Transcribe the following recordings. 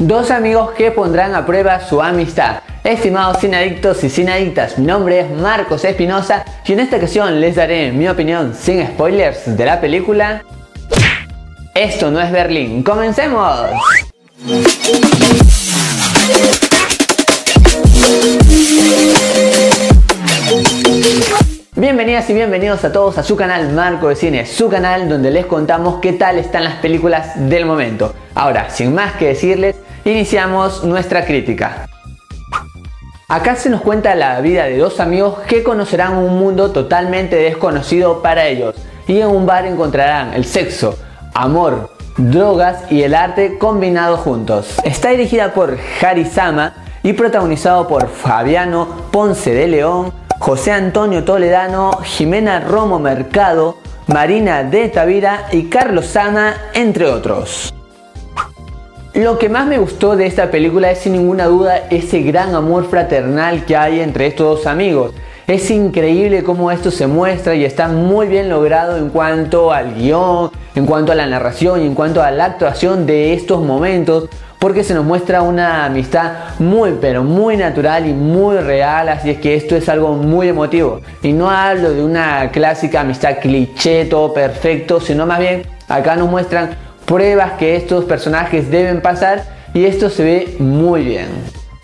Dos amigos que pondrán a prueba su amistad. Estimados adictos y adictas, mi nombre es Marcos Espinosa y en esta ocasión les daré mi opinión sin spoilers de la película Esto no es Berlín. ¡Comencemos! Bienvenidas y bienvenidos a todos a su canal Marco de Cine, su canal donde les contamos qué tal están las películas del momento. Ahora, sin más que decirles, iniciamos nuestra crítica. Acá se nos cuenta la vida de dos amigos que conocerán un mundo totalmente desconocido para ellos y en un bar encontrarán el sexo, amor, drogas y el arte combinados juntos. Está dirigida por Harry Sama y protagonizado por Fabiano Ponce de León, José Antonio Toledano, Jimena Romo Mercado, Marina de Tavira y Carlos Sama, entre otros. Lo que más me gustó de esta película es sin ninguna duda ese gran amor fraternal que hay entre estos dos amigos. Es increíble cómo esto se muestra y está muy bien logrado en cuanto al guion, en cuanto a la narración y en cuanto a la actuación de estos momentos porque se nos muestra una amistad muy pero muy natural y muy real, así es que esto es algo muy emotivo. Y no hablo de una clásica amistad cliché, todo perfecto, sino más bien acá nos muestran pruebas que estos personajes deben pasar y esto se ve muy bien.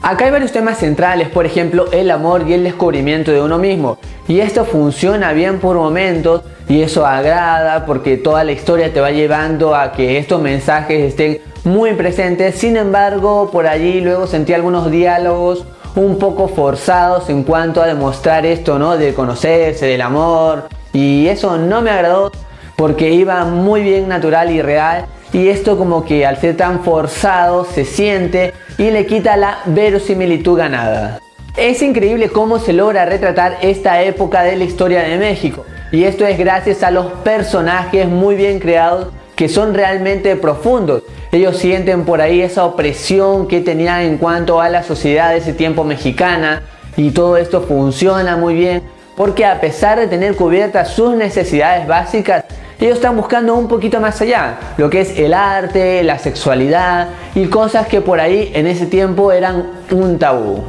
Acá hay varios temas centrales, por ejemplo el amor y el descubrimiento de uno mismo. Y esto funciona bien por momentos y eso agrada porque toda la historia te va llevando a que estos mensajes estén muy presentes. Sin embargo, por allí luego sentí algunos diálogos un poco forzados en cuanto a demostrar esto, ¿no? De conocerse, del amor. Y eso no me agradó porque iba muy bien natural y real y esto como que al ser tan forzado se siente y le quita la verosimilitud ganada. Es increíble cómo se logra retratar esta época de la historia de México y esto es gracias a los personajes muy bien creados que son realmente profundos. Ellos sienten por ahí esa opresión que tenían en cuanto a la sociedad de ese tiempo mexicana y todo esto funciona muy bien porque a pesar de tener cubiertas sus necesidades básicas, ellos están buscando un poquito más allá, lo que es el arte, la sexualidad y cosas que por ahí en ese tiempo eran un tabú.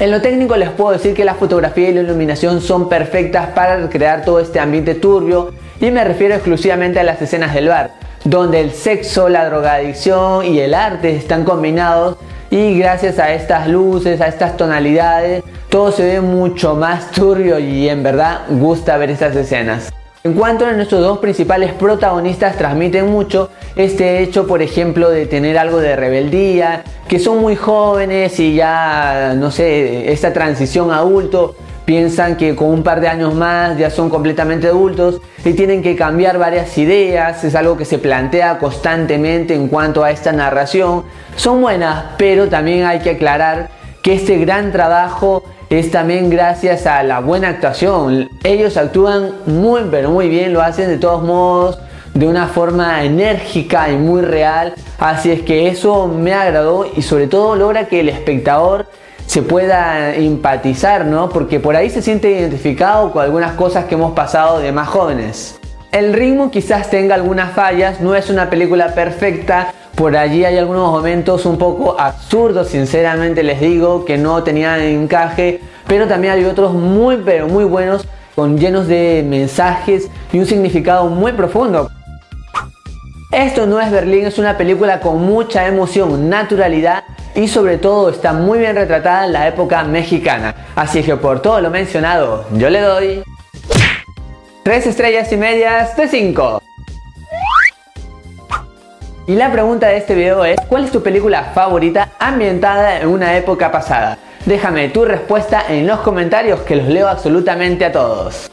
En lo técnico les puedo decir que la fotografía y la iluminación son perfectas para crear todo este ambiente turbio y me refiero exclusivamente a las escenas del bar, donde el sexo, la drogadicción y el arte están combinados y gracias a estas luces, a estas tonalidades, todo se ve mucho más turbio y en verdad gusta ver estas escenas. En cuanto a nuestros dos principales protagonistas transmiten mucho este hecho, por ejemplo, de tener algo de rebeldía, que son muy jóvenes y ya, no sé, esta transición a adulto, piensan que con un par de años más ya son completamente adultos y tienen que cambiar varias ideas, es algo que se plantea constantemente en cuanto a esta narración. Son buenas, pero también hay que aclarar que este gran trabajo es también gracias a la buena actuación. Ellos actúan muy pero muy bien, lo hacen de todos modos de una forma enérgica y muy real. Así es que eso me agradó y sobre todo logra que el espectador se pueda empatizar, ¿no? Porque por ahí se siente identificado con algunas cosas que hemos pasado de más jóvenes. El ritmo quizás tenga algunas fallas, no es una película perfecta, por allí hay algunos momentos un poco absurdos, sinceramente les digo, que no tenían encaje, pero también hay otros muy pero muy buenos, con llenos de mensajes y un significado muy profundo. Esto no es Berlín, es una película con mucha emoción, naturalidad y sobre todo está muy bien retratada en la época mexicana. Así que por todo lo mencionado, yo le doy 3 estrellas y medias de 5. Y la pregunta de este video es, ¿cuál es tu película favorita ambientada en una época pasada? Déjame tu respuesta en los comentarios que los leo absolutamente a todos.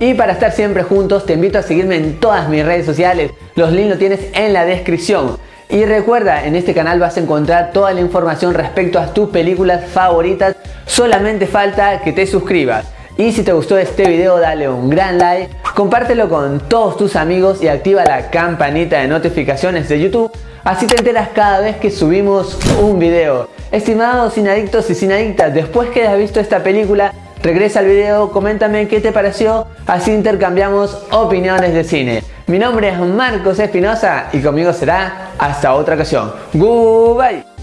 Y para estar siempre juntos te invito a seguirme en todas mis redes sociales, los links los tienes en la descripción. Y recuerda, en este canal vas a encontrar toda la información respecto a tus películas favoritas, solamente falta que te suscribas. Y si te gustó este video dale un gran like, compártelo con todos tus amigos y activa la campanita de notificaciones de YouTube, así te enteras cada vez que subimos un video. Estimados sinadictos y sinadictas, después que hayas visto esta película, regresa al video, coméntame qué te pareció, así intercambiamos opiniones de cine. Mi nombre es Marcos Espinosa y conmigo será hasta otra ocasión. Goodbye.